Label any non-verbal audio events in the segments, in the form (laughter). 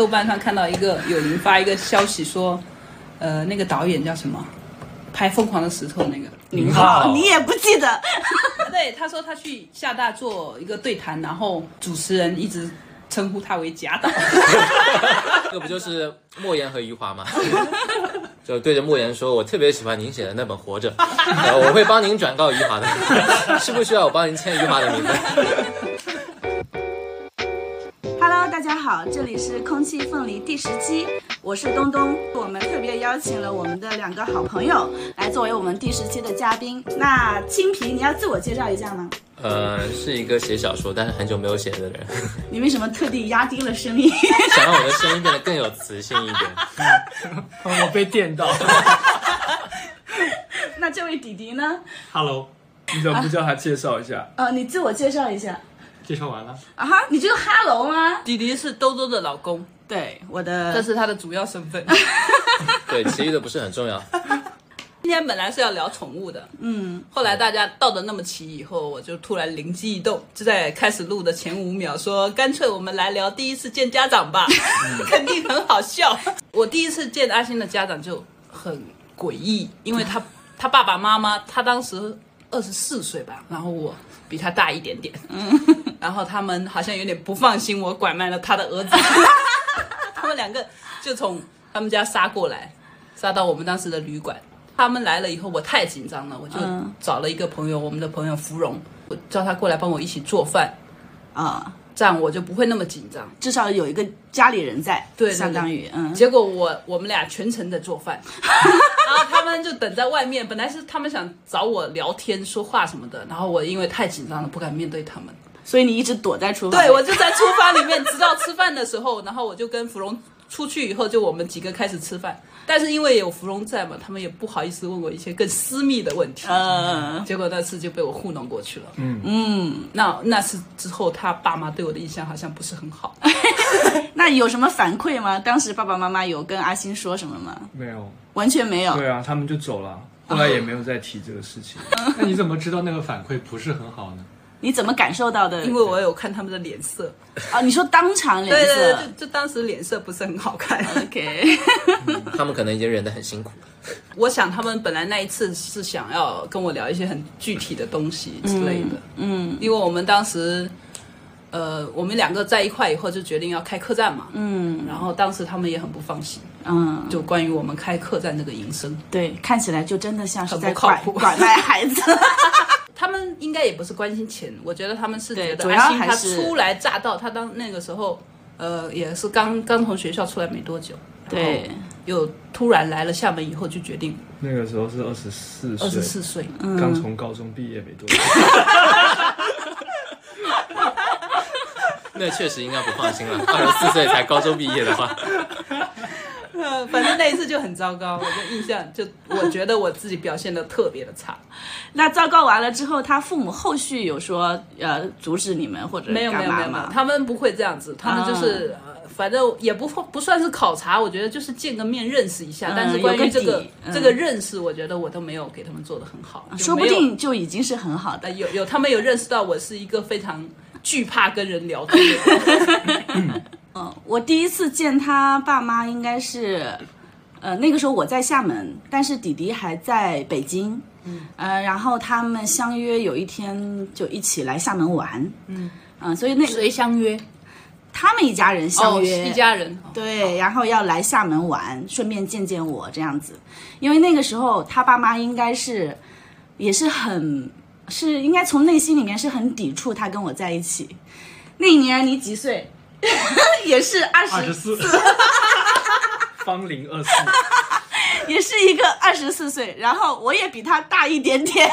豆瓣上看到一个有人发一个消息说，呃，那个导演叫什么？拍《疯狂的石头》那个宁浩，你也不记得？(laughs) 对，他说他去厦大做一个对谈，然后主持人一直称呼他为贾导。(laughs) 这不就是莫言和余华吗？(laughs) 就对着莫言说：“我特别喜欢您写的那本《活着》，呃我会帮您转告余华的，需不需要我帮您签余华的名字？”大家好，这里是空气凤梨第十期，我是东东。我们特别邀请了我们的两个好朋友来作为我们第十期的嘉宾。那青皮，你要自我介绍一下吗？呃，是一个写小说但是很久没有写的人，(laughs) 你为什么特地压低了声音？(laughs) 想让我的声音变得更有磁性一点。(laughs) 我被电到。那这位弟弟呢？Hello，你怎么不叫他介绍一下？呃，你自我介绍一下。介绍完了。啊哈，你就 Hello 吗？弟弟是兜兜的老公，对，我的这是他的主要身份。(laughs) 对，其余的不是很重要。今天本来是要聊宠物的，嗯，后来大家到的那么齐以后，我就突然灵机一动，就在开始录的前五秒说，干脆我们来聊第一次见家长吧，(laughs) 肯定很好笑。我第一次见阿星的家长就很诡异，因为他他爸爸妈妈，他当时二十四岁吧，然后我比他大一点点，嗯，然后他们好像有点不放心我拐卖了他的儿子，(laughs) 他们两个就从他们家杀过来，杀到我们当时的旅馆。他们来了以后，我太紧张了，我就嗯。找了一个朋友，我们的朋友芙蓉，我叫他过来帮我一起做饭，啊、这样我就不会那么紧张。至少有一个家里人在，对。相当于嗯，结果我我们俩全程在做饭，(laughs) 然后他们就等在外面。本来是他们想找我聊天说话什么的，然后我因为太紧张了，不敢面对他们。所以你一直躲在厨房。对，我就在厨房里面，直到吃饭的时候，然后我就跟芙蓉出去以后，就我们几个开始吃饭。但是因为有芙蓉在嘛，他们也不好意思问我一些更私密的问题。嗯，结果那次就被我糊弄过去了。嗯嗯，那那次之后，他爸妈对我的印象好像不是很好。(laughs) 那有什么反馈吗？当时爸爸妈妈有跟阿星说什么吗？没有。完全没有。对啊，他们就走了，后来也没有再提这个事情。(laughs) 那你怎么知道那个反馈不是很好呢？你怎么感受到的？因为我有看他们的脸色，啊，你说当场脸色。对对对，就就当时脸色不是很好看。OK，(laughs) 他们可能已经忍得很辛苦了。我想他们本来那一次是想要跟我聊一些很具体的东西之类的，嗯，因为我们当时，呃，我们两个在一块以后就决定要开客栈嘛，嗯，然后当时他们也很不放心，嗯，就关于我们开客栈这个营生，对，看起来就真的像是很在拐不靠谱拐卖孩子。(laughs) 他们应该也不是关心钱，我觉得他们是觉得对主要阿星他还是初来乍到，他当那个时候，呃，也是刚刚从学校出来没多久，对，又突然来了厦门以后，就决定那个时候是二十四岁，二十四岁，刚从高中毕业没多久。(laughs) 那确实应该不放心了。二十四岁才高中毕业的话，呃，(laughs) 反正那一次就很糟糕，我的印象就我觉得我自己表现的特别的差，那糟糕完了之后，他父母后续有说呃阻止你们或者没有没有没有？他们不会这样子，他们就是、呃反正也不不算是考察，我觉得就是见个面认识一下，嗯但是关于这个这个认识，我觉得我都没有给他们做的很好，说不定就已经是很好的。呃有有他们有认识到我是一个非常惧怕跟人聊天的人，(laughs) 嗯，我第一次见他爸妈应该是，呃，那个时候我在厦门，但是弟弟还在北京。嗯，呃，然后他们相约有一天就一起来厦门玩。嗯，嗯、所以那谁相约？他们一家人相哦，约，一家人，对，然后要来厦门玩，顺便见见我这样子。因为那个时候他爸妈应该是也是很是应该从内心里面是很抵触他跟我在一起。那一年你几岁？(laughs) 也是二二十十四，(laughs) 芳龄二四，也是一个二十四岁，然后我也比他大一点点。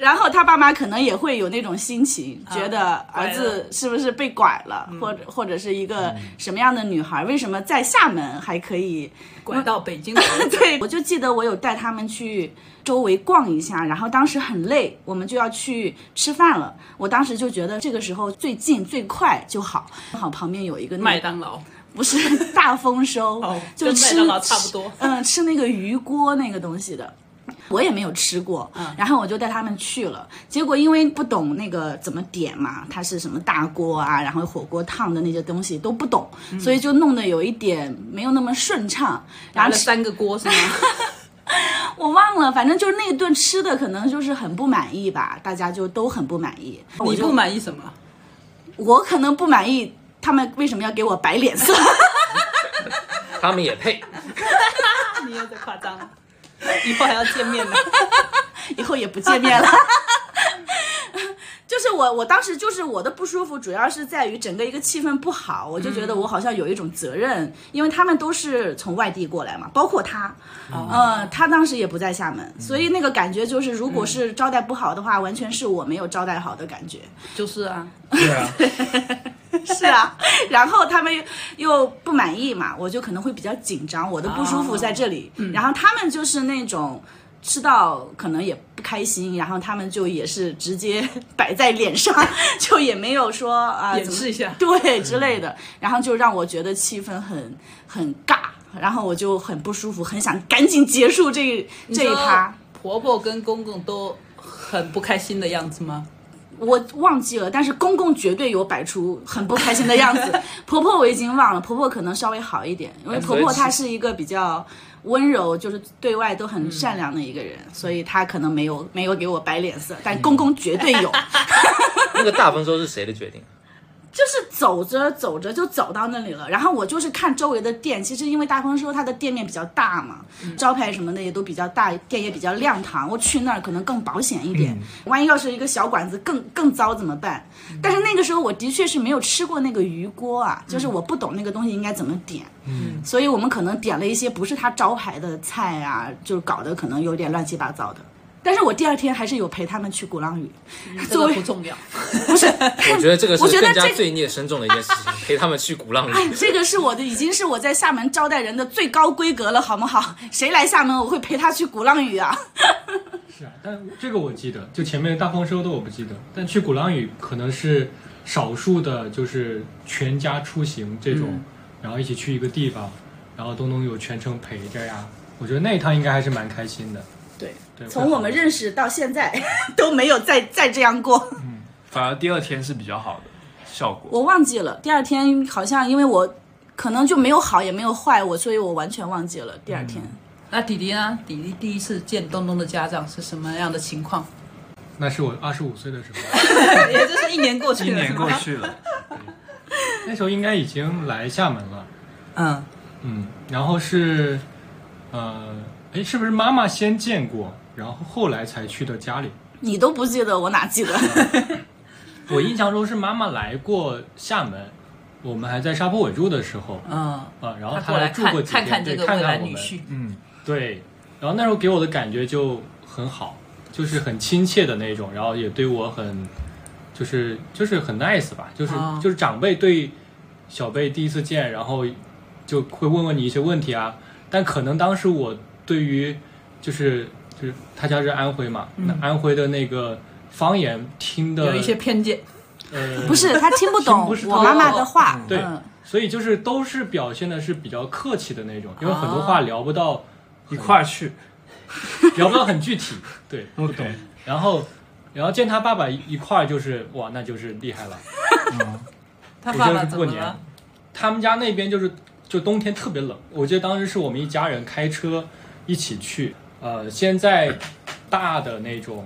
然后他爸妈可能也会有那种心情，觉得儿子是不是被拐了，或者或者是一个什么样的女孩，为什么在厦门还可以拐到北京来，(laughs) 对，我就记得我有带他们去周围逛一下，然后当时很累，我们就要去吃饭了。我当时就觉得这个时候最近最快就好，正好旁边有一个那个麦当劳，不是大丰收，哦就吃跟麦当劳差不多。嗯，吃那个鱼锅那个东西的。我也没有吃过，嗯然后我就带他们去了。结果因为不懂那个怎么点嘛，它是什么大锅啊，然后火锅烫的那些东西都不懂，所以就弄得有一点没有那么顺畅。然后吃拿了三个锅是吗？(laughs) 我忘了，反正就是那一顿吃的可能就是很不满意吧，大家就都很不满意。你不满意什么？我可能不满意他们为什么要给我摆脸色。(laughs) 他们也配。(laughs) 你又在夸张了，(laughs) 以后还要见面呢。(laughs) 以后也不见面了。(laughs) 就是我，我当时就是我的不舒服，主要是在于整个一个气氛不好，我就觉得我好像有一种责任，因为他们都是从外地过来嘛，包括他，呃，他当时也不在厦门，所以那个感觉就是，如果是招待不好的话，完全是我没有招待好的感觉。就是啊，对啊，是啊，(laughs) 然后他们又不满意嘛，我就可能会比较紧张，我的不舒服在这里。然后他们就是那种吃到可能也不开心，然后他们就也是直接摆在脸上，(laughs) 就也没有说啊、演示一下对之类的，然后就让我觉得气氛很很尬，然后我就很不舒服，很想赶紧结束这这一趴。婆婆跟公公都很不开心的样子吗？我忘记了，但是公公绝对有摆出很不开心的样子。(laughs) 婆婆我已经忘了，婆婆可能稍微好一点，因为婆婆她是一个比较温柔，就是对外都很善良的一个人，所以她可能没有没有给我摆脸色，但公公绝对有。(laughs) 那个大丰收是谁的决定？就是走着走着就走到那里了，然后我就是看周围的店，其实因为大丰收它的店面比较大嘛，招牌什么的也都比较大，店也比较亮堂，我去那儿可能更保险一点。万一要是一个小馆子更更糟怎么办？但是那个时候我的确是没有吃过那个鱼锅啊，就是我不懂那个东西应该怎么点，嗯，所以我们可能点了一些不是他招牌的菜啊，就搞得可能有点乱七八糟的。但是我第二天还是有陪他们去鼓浪屿，(laughs) 这个不重要。(laughs) 不是 (laughs) 我觉得这个是我觉得更加这罪孽深重的一件事情，陪他们去鼓浪屿。哎，这个是我的，已经是我在厦门招待人的最高规格了，好不好？谁来厦门，我会陪他去鼓浪屿啊。是啊，但这个我记得，就前面大丰收的我不记得，但去鼓浪屿可能是少数的，就是全家出行这种，然后一起去一个地方，然后都能有全程陪着呀。我觉得那一趟应该还是蛮开心的。对，对，从我们认识到现在 (laughs) 都没有再再这样过。嗯反而第二天是比较好的效果。我忘记了，第二天好像因为我可能就没有好也没有坏，我所以我完全忘记了第二天。那弟弟呢？弟弟第一次见东东的家长是什么样的情况？(laughs) 那是我二十五岁的时候，(laughs) 也就是一年过去了，一年过去了，那时候应该已经来厦门了。嗯，嗯，然后是，呃，哎，是不是妈妈先见过，然后后来才去的家里？你都不记得，我哪记得？(laughs) 我印象中是妈妈来过厦门，我们还在沙坡尾住的时候，嗯，啊，然后她来来住过看几天，对，看看我们，未来女婿，嗯，对，然后那时候给我的感觉就很好，就是很亲切的那种，然后也对我很，就是就是很 nice 吧，就是、哦就是长辈对小辈第一次见，然后就会问问你一些问题啊，但可能当时我对于就是就是他家是安徽嘛，那安徽的那个方言听的有一些偏见。呃不是他听不懂不是我妈妈的话。对嗯，所以就是都是表现的是比较客气的那种，因为很多话聊不到，一块儿去，聊不到很具体，(laughs) 对，不懂。然后，然后见他爸爸一一块儿就是哇，那就是厉害了。我他爸爸是过年他们家那边就是就冬天特别冷，我记得当时是我们一家人开车一起去，呃，先在大的那种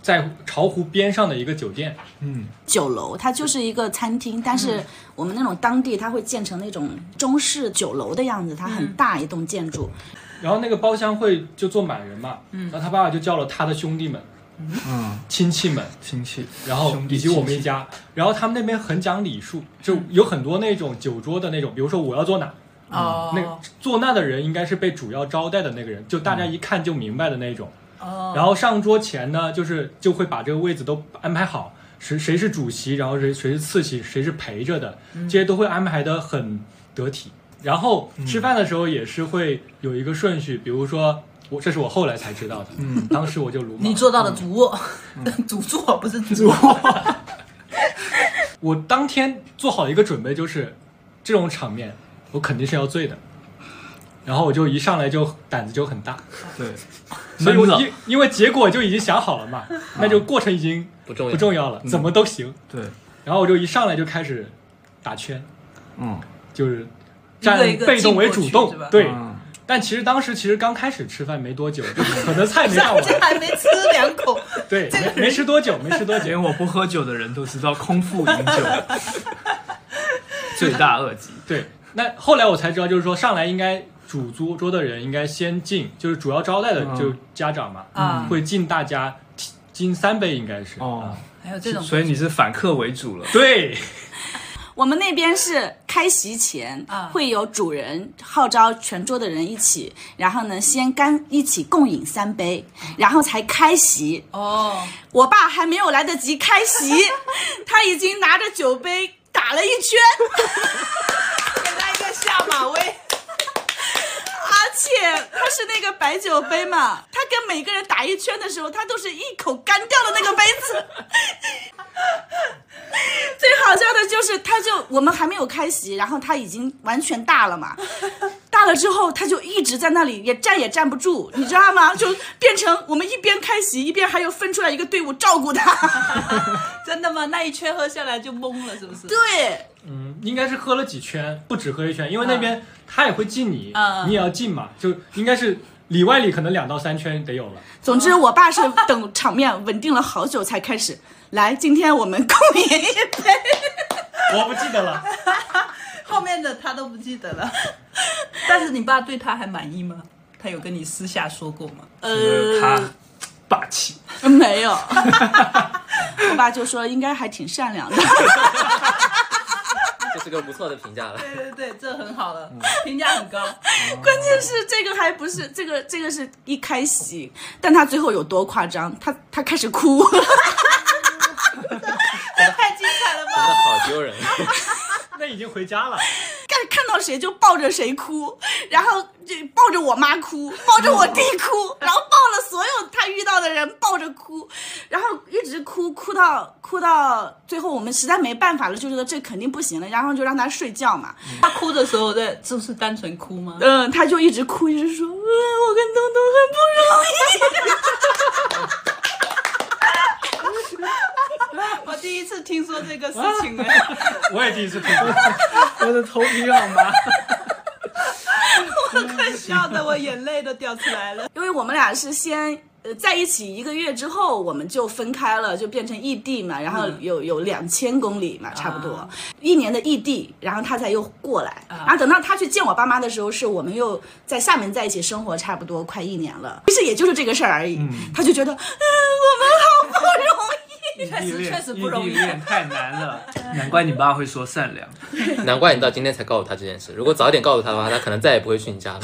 在巢湖边上的一个酒店，嗯，酒楼它就是一个餐厅，但是我们那种当地它会建成那种中式酒楼的样子，它很大一栋建筑。然后那个包厢会就坐满人嘛，然后他爸爸就叫了他的兄弟们、嗯，亲戚们，亲戚，然后以及我们一家，然后他们那边很讲礼数，就有很多那种酒桌的那种，比如说我要坐哪，哦，那个坐那的人应该是被主要招待的那个人，就大家一看就明白的那种。哦，然后上桌前呢，就是就会把这个位子都安排好，谁谁是主席，然后谁谁是次席，谁是陪着的，嗯这些都会安排的很得体。然后吃饭的时候也是会有一个顺序，比如说我这是我后来才知道的，嗯当时我就鲁莽。你做到了主卧，(laughs) 主座不是主卧。(laughs) 我当天做好一个准备，就是这种场面，我肯定是要醉的。然后我就一上来就胆子就很大，对，所以我因因为结果就已经想好了嘛，那就过程已经不重要，不重要了，怎么都行。对，然后我就一上来就开始打圈，嗯，就是站一个一个被动为主动，对。嗯。但其实当时其实刚开始吃饭没多久，(laughs) 就可能菜没上完，(laughs) 这还没吃两口，对，没没吃多久，没吃多久。连我不喝酒的人都知道空腹饮酒，(laughs) 罪大恶极。对，那后来我才知道，就是说上来应该主桌桌的人应该先敬，就是主要招待的嗯就家长嘛，啊会敬大家敬三杯，应该是。哦，还有这种，所以你是反客为主了。对，(laughs) 我们那边是开席前啊会有主人号召全桌的人一起，然后呢先干一起共饮三杯，然后才开席。哦，我爸还没有来得及开席，(laughs) 他已经拿着酒杯打了一圈，(laughs) 下马威，(laughs) 而且他是那个白酒杯嘛，他跟每个人打一圈的时候，他都是一口干掉了那个杯子。(laughs) 最好笑的就是，他就我们还没有开席，然后他已经完全大了嘛，大了之后他就一直在那里，也站也站不住，你知道吗？就变成我们一边开席，一边还有分出来一个队伍照顾他。(laughs) 真的吗？那一圈喝下来就懵了，是不是？对，嗯，应该是喝了几圈，不止喝一圈，因为那边他也会敬你，嗯你也要敬嘛，就应该是里外里可能两到三圈得有了。总之我爸是等场面稳定了好久才开始。来，今天我们共饮一杯。我不记得了，(laughs) 后面的他都不记得了。但是你爸对他还满意吗？他有跟你私下说过吗？呃，他霸气，没有，(laughs) 我爸就说应该还挺善良的。这是个不错的评价了。对对对，这很好了，(laughs) 评价很高。关键是这个还不是这个，这个是一开席，但他最后有多夸张？他他开始哭，(laughs) 太精彩了真的吧！好丢人，(laughs) 那已经回家了。(laughs) 看看到谁就抱着谁哭，然后就抱着我妈哭，抱着我弟哭，(laughs) 然后抱了所有他遇到的人抱着哭，然后一直哭哭到哭到最后，我们实在没办法了，就觉得这肯定不行了，然后就让他睡觉嘛。他哭的时候在就是单纯哭吗？嗯，他就一直哭，一直说，嗯，我跟东东很不容易。(laughs) (laughs) 我第一次听说这个事情哎，(laughs) 我也第一次听说。(laughs) 我的头皮好麻。我快笑的我眼泪都掉出来了。因为我们俩是先呃在一起一个月之后，我们就分开了，就变成异地嘛，然后有有两千公里嘛，差不多、啊一年的异地，然后他才又过来，然后等到他去见我爸妈的时候，是我们又在厦门在一起生活差不多快一年了，其实也就是这个事儿而已，他就觉得，嗯，我们好不容易。(laughs) 异地恋，确实不容易异地恋太难了，(laughs) 难怪你爸会说善良。(laughs) 难怪你到今天才告诉他这件事。如果早点告诉他的话，他可能再也不会去你家了。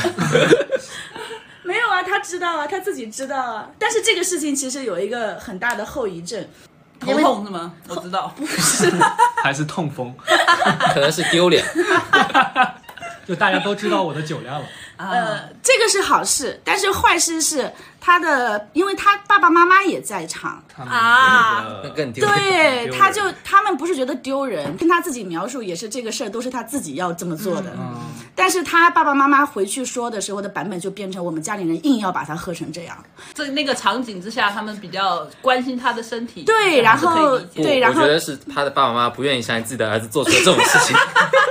没有啊，他知道啊，他自己知道啊。但是这个事情其实有一个很大的后遗症，头痛是吗？我知道，不是还是痛风，可能是丢脸。就大家都知道我的酒量了。呃，这个是好事，但是坏事是他的，因为他爸爸妈妈也在场，啊。那更丢脸。对，他就他们不是觉得丢人，听他自己描述也是这个事儿都是他自己要这么做的，嗯。但是他爸爸妈妈回去说的时候的版本就变成我们家里人硬要把他喝成这样，在那个场景之下，他们比较关心他的身体，对然后对然后我觉得是他的爸爸妈妈不愿意相信自己的儿子做出了这种事情，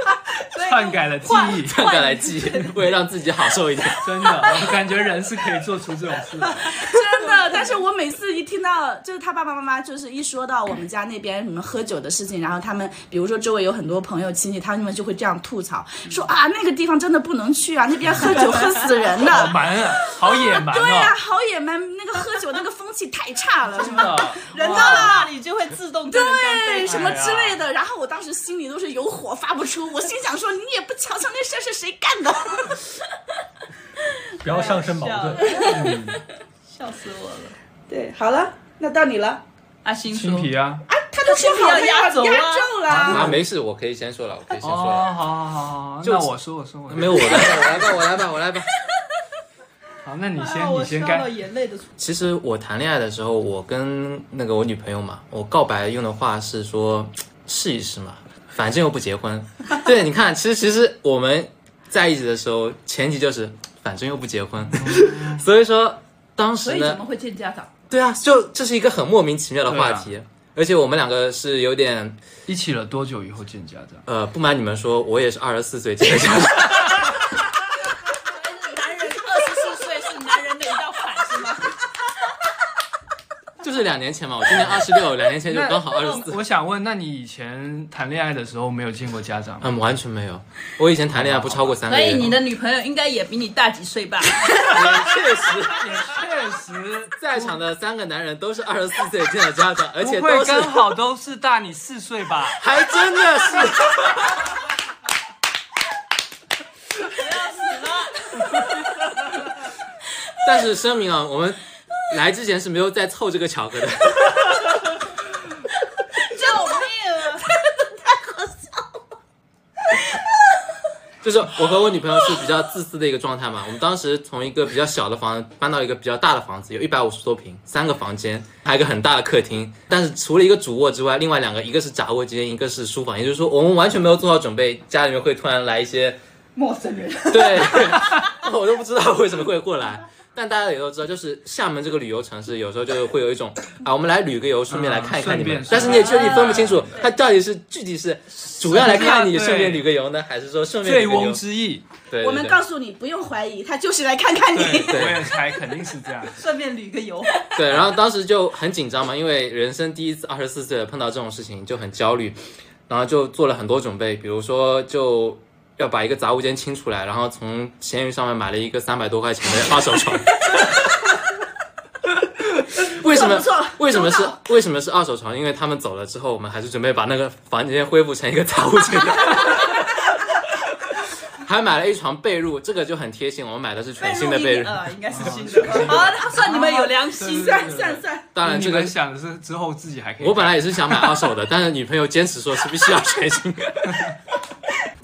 (laughs) 篡改了记忆，篡改了记忆，为了让自己好受一点。(laughs) 真的，我感觉人是可以做出这种事的。真的。但是我每次一听到就是他爸爸妈妈就是一说到我们家那边什么喝酒的事情，然后他们比如说周围有很多朋友亲戚，他们就会这样吐槽说啊那个地方真的不能去啊，那边喝酒 (laughs) 喝死人的。好蛮啊，好野蛮对呀、哦，好野蛮，那个喝酒那个风气太差了，什么真的。人到了那里就会自动对，什么之类的。然后我当时心里都是有火发不出，我心想说你也不瞧瞧那事儿是谁干的。不要上升矛盾。(laughs) 笑死我了。对，好了，那到你了。阿星说青皮啊，啊，他都说好要压轴啊压轴了。啊，没事，我可以先说了，我可以先哦，说了。好好好好，就那我说我说我说没有，我来吧，我来吧，我来吧，我来吧。好，那你先你先干。其实我谈恋爱的时候，我跟那个我女朋友嘛，我告白用的话是说试一试嘛，反正又不结婚。对，你看，其实其实我们在一起的时候，前提就是反正又不结婚，(laughs) 所以说当时呢所以怎么，会见家长？对啊，就这是一个很莫名其妙的话题，而且我们两个是有点一起了多久以后见家长？呃，不瞒你们说，我也是二十四岁见的家长。(laughs) 男人二十四岁是男人的一道坎是吗？就是两年前嘛，我今年二十六，两年前就刚好二十四。我想问，那你以前谈恋爱的时候没有见过家长吗？嗯，完全没有。我以前谈恋爱不超过三个月。所以你的女朋友应该也比你大几岁吧？也确实，也确实，(laughs) 在场的三个男人都是二十四岁见的家长，而且都是刚好都是大你四岁吧？(laughs) 还真的是。(laughs) 但是声明啊，我们来之前是没有再凑这个巧合的。(laughs) 救命啊！就是我和我女朋友是比较自私的一个状态嘛。我们当时从一个比较小的房子搬到一个比较大的房子，有一百五十多平，三个房间，还有一个很大的客厅。但是除了一个主卧之外，另外两个一个是杂物间，一个是书房。也就是说，我们完全没有做好准备，家里面会突然来一些陌生人，对，(laughs) 我都不知道为什么会过来。但大家也都知道，就是厦门这个旅游城市，有时候就会有一种 (coughs) 啊，我们来旅个游，顺便来看一看你们。顺便但是你也确实分不清楚，他到底是具体是主要来看你，顺便旅个游呢，还是说顺便旅醉个游翁？之意，对，我们告诉你，不用怀疑，他就是来看看你。对我也猜肯定是这样。(laughs) 顺便旅个游。对，然后当时就很紧张嘛，因为人生第一次二十四岁了碰到这种事情就很焦虑，然后就做了很多准备，比如说就要把一个杂物间清出来，然后从闲鱼上面买了一个三百多块钱的二手床。为什么？为什么是为什么是二手床？因为他们走了之后，我们还是准备把那个房间恢复成一个杂物间。还买了一床被褥，这个就很贴心。我们买的是全新的被褥，呃，应该是新的。(laughs) 好，算你们有良心。算算算，当然这个想的是之后自己还可以。我本来也是想买二手的，但是女朋友坚持说是必须要全新。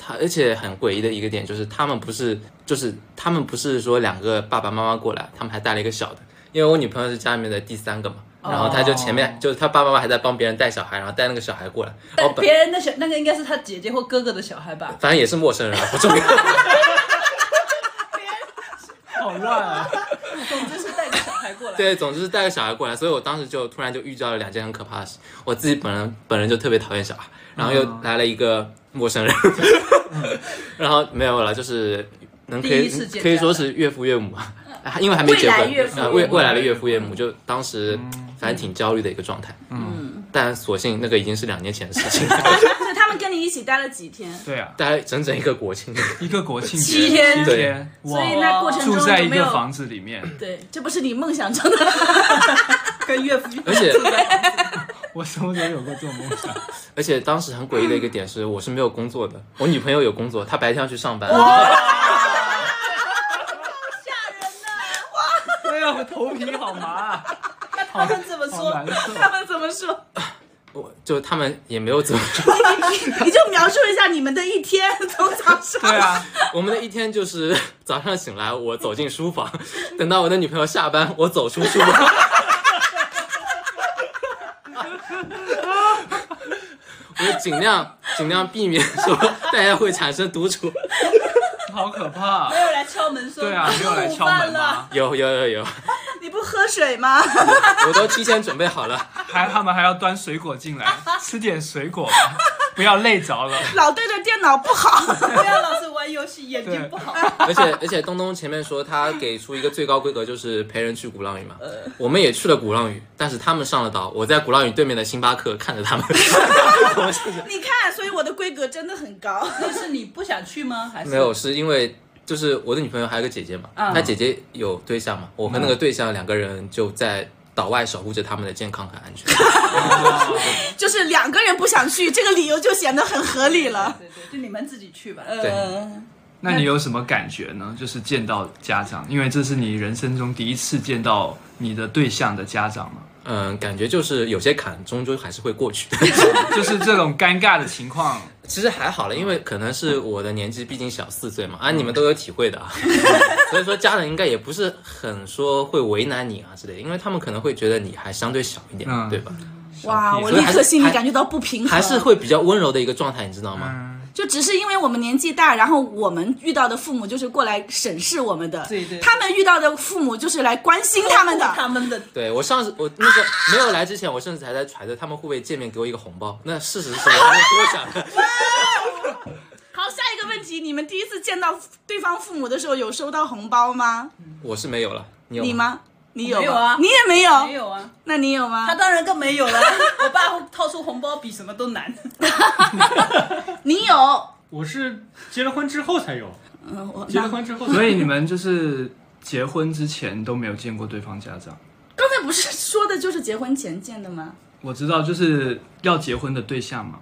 他而且很诡异的一个点就是，他们不是就是他们不是说两个爸爸妈妈过来，他们还带了一个小的，因为我女朋友是家里面的第三个嘛，然后他就前面、就是他爸爸妈妈还在帮别人带小孩，然后带那个小孩过来，我但别人的小那个应该是他姐姐或哥哥的小孩吧？反正也是陌生人啊，不重要。(laughs) 好乱啊！总之是带个小孩过来。对，总之是带个小孩过来，所以我当时就突然就遇到了两件很可怕的事。我自己本人本人就特别讨厌小孩，然后又来了一个陌生人，(laughs) 然后没有了，就是能可以第一次可以说是岳父岳母啊，因为还没结婚未来岳，父呃岳母。未未来的岳父岳母，就当时反正挺焦虑的一个状态。嗯，但所幸那个已经是两年前的事情，(laughs) 所以他们跟你一起待了几天？对啊，待了整整一个国庆。一个国庆七天。七天，所以那过程中住在？一个房子里面，对，这不是你梦想中的。(laughs) 跟岳父而且我什么时候有过这种梦想？(laughs) 而且当时很诡异的一个点是，我是没有工作的，我女朋友有工作，她白天要去上班。吓人呐！哇 (laughs) 哎呀，我头皮好麻啊，他们怎么好说？他们怎么说？(laughs) 我就他们也没有怎么说。你就描述一下你们的一天，从早上。对啊，我们的一天就是早上醒来，我走进书房，等到我的女朋友下班，我走出书房。就尽量尽量避免说大家会产生独处。好可怕 (laughs) 没。有来敲门说。对啊，没有来敲门吗？有有有有，(laughs) 你不喝水吗？我都提前准备好了。还他们还要端水果进来，(laughs) 吃点水果吧，不要累着了。老对着电脑不好。不要老是玩游戏，眼睛不好。而且而且东东前面说他给出一个最高规格就是陪人去鼓浪屿嘛，我们也去了鼓浪屿，但是他们上了岛，我在鼓浪屿对面的星巴克看着他们。你看，所以我的规格真的很高。那是你不想去吗？还是没有，是因为就是我的女朋友还有个姐姐嘛，嗯她姐姐有对象嘛，我和那个对象两个人就在岛外守护着他们的健康和安全。(laughs) 就是两个人不想去，这个理由就显得很合理了。对对，就你们自己去吧。对呃，那你有什么感觉呢？就是见到家长，因为这是你人生中第一次见到你的对象的家长嘛，嗯，感觉就是有些坎终究还是会过去的。(laughs) 就是这种尴尬的情况。其实还好了，因为可能是我的年纪毕竟小四岁嘛，啊，你们都有体会的啊，(laughs) 所以说家人应该也不是很说会为难你啊之类的，因为他们可能会觉得你还相对小一点，嗯对吧？哇，我立刻心里感觉到不平衡。还是会比较温柔的一个状态，你知道吗？嗯，只是因为我们年纪大，然后我们遇到的父母就是过来审视我们的，对对他们遇到的父母就是来关心他们的。他们的对我上次我那个没有来之前，我甚至还在揣测他们会不会见面给我一个红包。那事实是我没有多想的。好，下一个问题，你们第一次见到对方父母的时候，有收到红包吗？我是没有了，你有你？吗？你有没有啊你也没有？没有啊，那你有吗？他当然更没有了。(laughs) 我爸掏出红包比什么都难。(laughs) 你有？我是结了婚之后才有，嗯，我结了婚之后，所以你们就是结婚之前都没有见过对方家长。刚才不是说的就是结婚前见的吗？我知道，就是要结婚的对象嘛。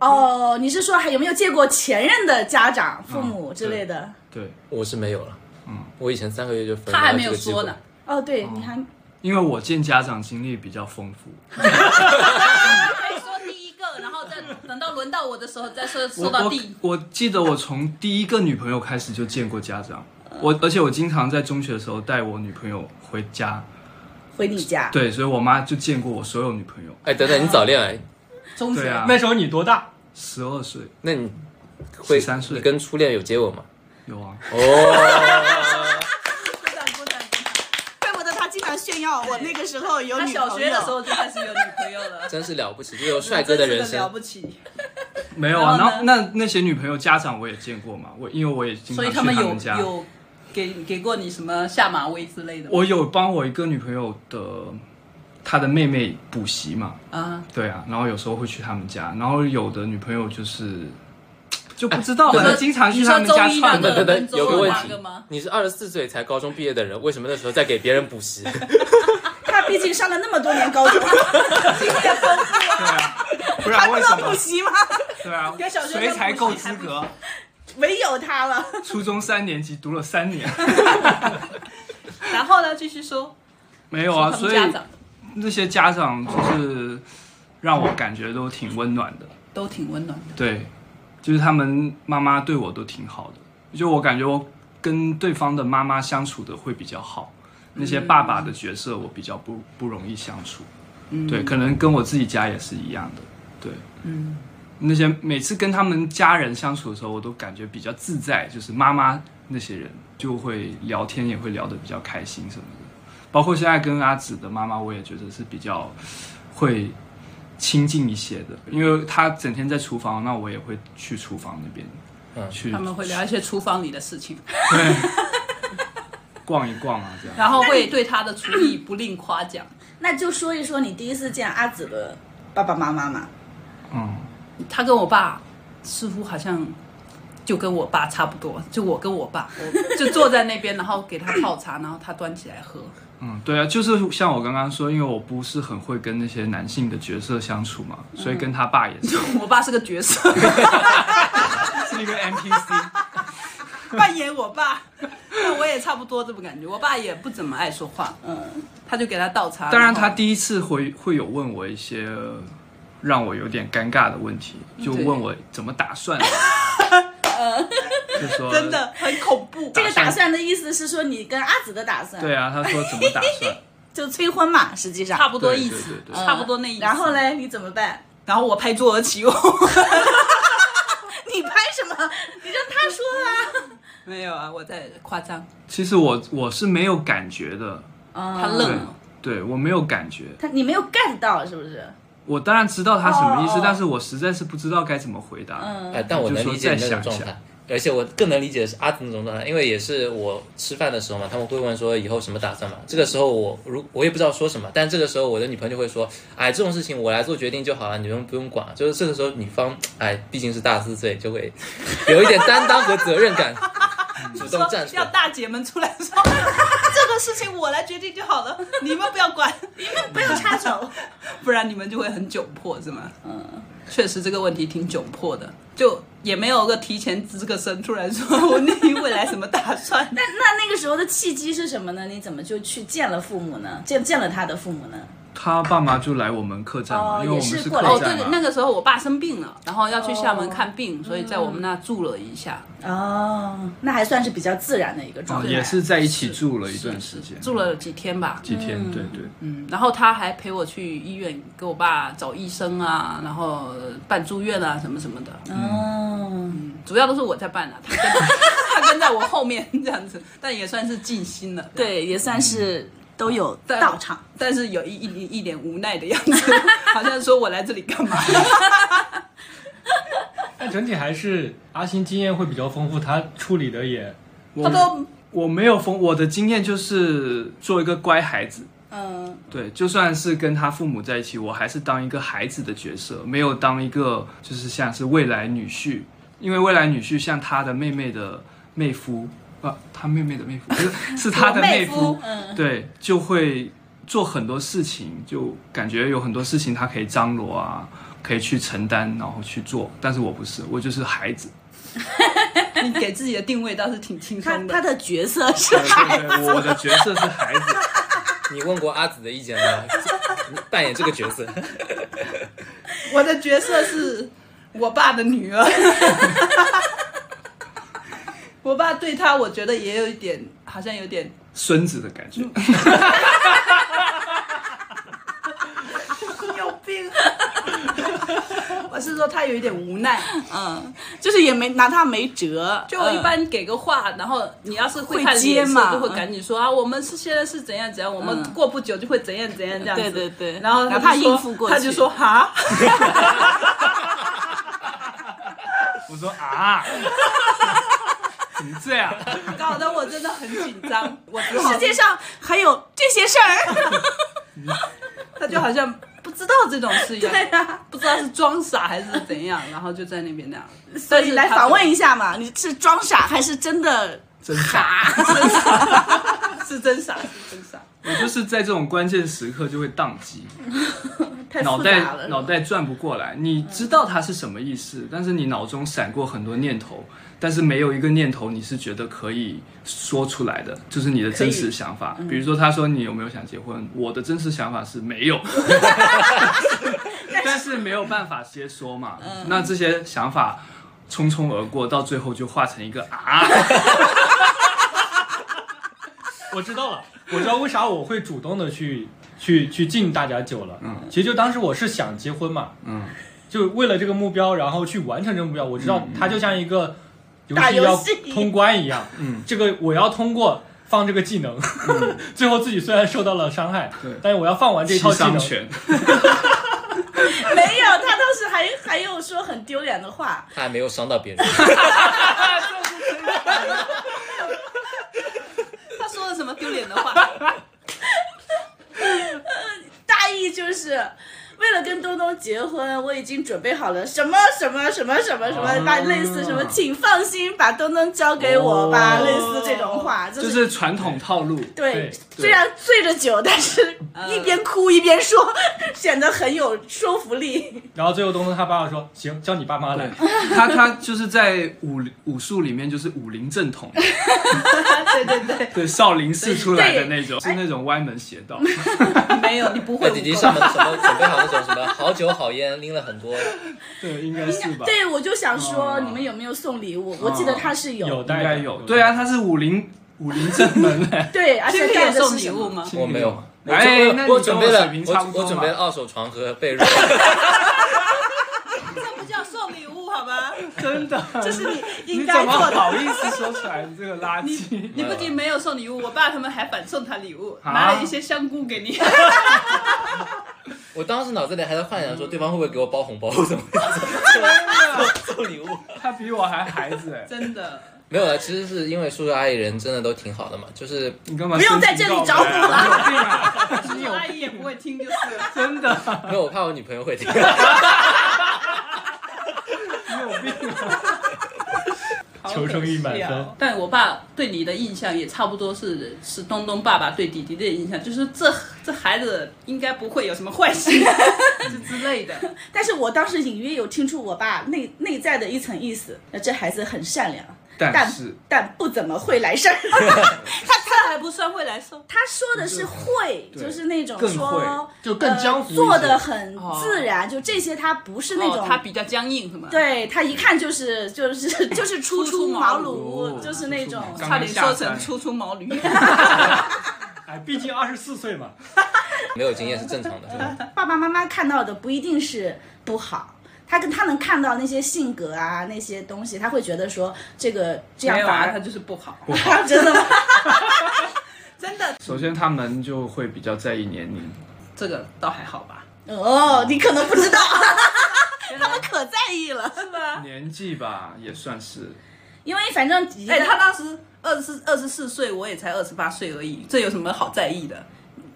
哦，你是说还有没有见过前任的家长、父母之类的？对，我是没有了。嗯，我以前三个月就分了。他还没有说呢。。哦，对，你还因为我见家长经历比较丰富。(laughs) 说第一个，然后再等到轮到我的时候再说说到第。我我记得我从第一个女朋友开始就见过家长，我而且我经常在中学的时候带我女朋友回家，回你家。对，所以我妈就见过我所有女朋友。哎，等等，你早恋哎？中学啊，那时候你多大？十二岁那你会13岁你跟初恋有接吻吗？有啊，哦，鼓掌鼓掌鼓掌。怪不得他经常炫耀我那个时候有他女朋友。小学的时候就开始有女朋友了，(laughs) 真是了不起，就有帅哥的人生了生。不起。没有啊。然后那那些女朋友家长我也见过嘛，我因为我也经常去所以他们家。有给给过你什么下马威之类的？我有帮我一个女朋友的她的妹妹补习嘛，啊，对啊，然后有时候会去他们家，然后有的女朋友就是就不知道，反正经常去他们家串门。个跟等等等，有个问题你是二十四岁才高中毕业的人，为什么那时候在给别人补习？(laughs) 他毕竟上了那么多年高中，对啊，不然为什么补？习吗？对啊 (laughs) 跟小，学谁才够资格？唯有他了。初中三年级读了三年，(laughs) 然后呢，继续说。没有啊，所以那些家长就是让我感觉都挺温暖的。都挺温暖的。对，就是他们妈妈对我都挺好的，就我感觉我跟对方的妈妈相处的会比较好，那些爸爸的角色我比较不不容易相处，对，可能跟我自己家也是一样的，对，嗯，那些每次跟他们家人相处的时候，我都感觉比较自在，就是妈妈那些人就会聊天，也会聊得比较开心什么的。包括现在跟阿紫的妈妈，我也觉得是比较会亲近一些的，因为她整天在厨房，那我也会去厨房那边，嗯。去他们会聊一些厨房里的事情，对逛一逛啊，这样。然后会对他的厨艺不吝夸奖。那就说一说你第一次见阿紫的爸爸妈妈嘛。嗯，他跟我爸似乎好像就跟我爸差不多，就我跟我爸，(laughs) 我就坐在那边，然后给他泡茶，然后他端起来喝。嗯，对啊，就是像我刚刚说，因为我不是很会跟那些男性的角色相处嘛，所以跟他爸也是、(laughs) 我爸是个角色，(laughs) 是一个 NPC。(laughs) 扮演我爸，那我也差不多这么感觉。我爸也不怎么爱说话，嗯，他就给他倒茶。当然，他第一次会会有问我一些让我有点尴尬的问题，就问我怎么打算，(laughs) 就说 (laughs) 真的很恐怖。这个打算的意思是说你跟阿紫的打算，对啊，他说怎么打算，就催婚嘛，实际上差不多意思对对，对差不多那意思。然后？嘞，你怎么办？然后我拍桌而起，我你拍什么？你让他说啊。没有啊，我在夸张。其实我我是没有感觉的，嗯，他愣了，对我没有感觉，他你没有 get 到是不是？我当然知道他什么意思，但是我实在是不知道该怎么回答。嗯，哎，但我能理解你那种状态，而且我更能理解的是阿紫那种状态，因为也是我吃饭的时候嘛，他们会问说以后什么打算嘛。这个时候我如我也不知道说什么，但这个时候我的女朋友就会说，哎，这种事情我来做决定就好了，你们不用管。就是这个时候女方，哎，毕竟是大四岁，就会有一点担当和责任感，主动站出来。要大姐们出来说 (laughs) 这个事情我来决定就好了，(laughs) 你们不要管，你们不要插手。(laughs) 不然你们就会很窘迫，是吗？嗯，确实这个问题挺窘迫的，就也没有个提前吱个声，突然说我你未来什么打算？那那那个时候的契机是什么呢？你怎么就去见了父母呢？见见了他的父母呢？他爸妈就来我们客栈嘛，哦因为我们也是客栈哦。对对，那个时候我爸生病了，然后要去厦门看病，所以在我们那住了一下，哦，那还算是比较自然的一个状哦态。也是在一起住了一段时间，住了几天吧。几天，对对。嗯，然后他还陪我去医院给我爸找医生啊，然后办住院啊，什么什么的。哦，主要都是我在办啊、他跟 (laughs) 他跟在我后面这样子，但也算是尽心了。(laughs) 对，也算是都有但到场。但是有一一一脸无奈的样子，(laughs) 好像说我来这里干嘛？(laughs) 但整体还是阿星经验会比较丰富，他处理的也他都我没有丰，我的经验就是做一个乖孩子。嗯，对，就算是跟他父母在一起，我还是当一个孩子的角色，没有当一个就是像是未来女婿，因为未来女婿像他的妹妹的妹夫，啊，他妹妹的妹夫，(laughs) 不是是他的妹夫，嗯，对，就会做很多事情，就感觉有很多事情他可以张罗啊，可以去承担，然后去做，但是我不是，我就是孩子。(laughs) 你给自己的定位倒是挺轻松的。他的角色是对对对，我的角色是孩子。(laughs) 你问过阿紫的意见吗？你扮演这个角色，我的角色是我爸的女儿。我爸对他，我觉得也有一点，好像有点孙子的感觉，(laughs) 有病。(laughs) 我是说他有一点无奈，嗯，就是也没拿他没辙。就我一般给个话，然后你要是会看会接脸色，嘛就会赶紧说啊，我们是现在是怎样怎样，我们嗯过不久就会怎样怎样这样子。对对对。然后哪怕应付过去。他就说哈，(laughs) 我说啊，怎么这样？(laughs) 搞得我真的很紧张。(laughs) 我世界上还有这些事儿。(laughs) 他就好像不知道这种事一样，对啊，不知道是装傻还是怎样，然后就在那边那样。所以来访问一下嘛，你是装傻还是真的真傻！是真傻，是真傻。我就是在这种关键时刻就会宕机，太脑袋？脑袋转不过来。你知道它是什么意思，但是你脑中闪过很多念头，但是没有一个念头你是觉得可以说出来的，就是你的真实想法。比如说，他说你有没有想结婚？我的真实想法是没有，(laughs) 但是没有办法直接说嘛。那这些想法匆匆而过，到最后就化成一个啊。(laughs) 我知道了，我知道为啥我会主动的去去去敬大家酒了。嗯，其实就当时我是想结婚嘛，嗯，就为了这个目标，然后去完成这个目标。我知道它就像一个游打戏要游戏通关一样，嗯，这个我要通过放这个技能，(laughs) 最后自己虽然受到了伤害，对但是我要放完这七套技能。(laughs) 没有，他当时还还有说很丢脸的话。他还没有伤到别人。(laughs) 他说了什么丢脸的话？大意就是为了跟东东结婚，我已经准备好了什么什么什么什么什么，哦把类似什么，请放心把东东交给我吧，哦类似这种话，就、就是是传统套路，对对。虽然醉着酒，但是一边哭一边说，(laughs) 显得很有说服力。然后最后东东他爸爸说：“行，叫你爸妈来。他他就是在武武术里面就是武林正统，对 (laughs) 对对，对少林寺出来的那种，是那种歪门邪道。没有，你不会那弟弟武功上门什么准备好那种什么好酒好烟，拎了很多。(laughs) 对，应该是吧？对，我就想说，哦你们有没有送礼物？我记得他是有，有带应该有。对啊，他是武林 (laughs) 武林正门嘞。(laughs) 对，而且这个也带的是什么？送礼物吗？我没有，我哎准备了我我准备了二手床和被褥。这不叫送礼物好吗？真的，这是你你应怎么该做的。好意思说出来？你这个垃圾！你不仅没有送礼物，我爸他们还反送他礼物，啊拿了一些香菇给你。我当时脑子里还在幻想说，对方会不会给我包红包，怎么送送礼物？他比我还孩子哎，真的，没有了，其实是因为叔叔阿姨人真的都挺好的嘛，就是你干嘛？不用在这里找我了你有病啊！叔叔阿姨也不会听就是。真的，没有，我怕我女朋友会听。(laughs) 你有病啊！求生欲满分好可惜啊但我爸对你的印象也差不多是是东东爸爸对弟弟的印象，就是这这孩子应该不会有什么坏心之 (laughs) 之类的。(laughs) 但是我当时隐约有听出我爸内内在的一层意思，那这孩子很善良，但但是但不怎么会来事儿。(laughs) 他他还不算会来事儿。他说的是会，就是那种更就更江湖呃做的很哦自然，就这些他不是那种哦，他比较僵硬是吗？，对他一看就是 (laughs) 就是 (laughs) 就是初初出出茅庐，庐就是那种刚差点说成初出毛驴。哎，毕竟二十四岁嘛，没有经验是正常的？爸爸妈妈看到的不一定是不好。他跟他能看到那些性格啊，那些东西，他会觉得说这个这样反而他就是不好。(laughs) 真的吗？(laughs) 真的，首先他们就会比较在意年龄，这个倒还好吧？哦，你可能不知道，(laughs) 他们可在意了，是吧？年纪吧也算是，因为反正哎，他当时二十四二十四岁，我也才二十八岁而已，这有什么好在意的？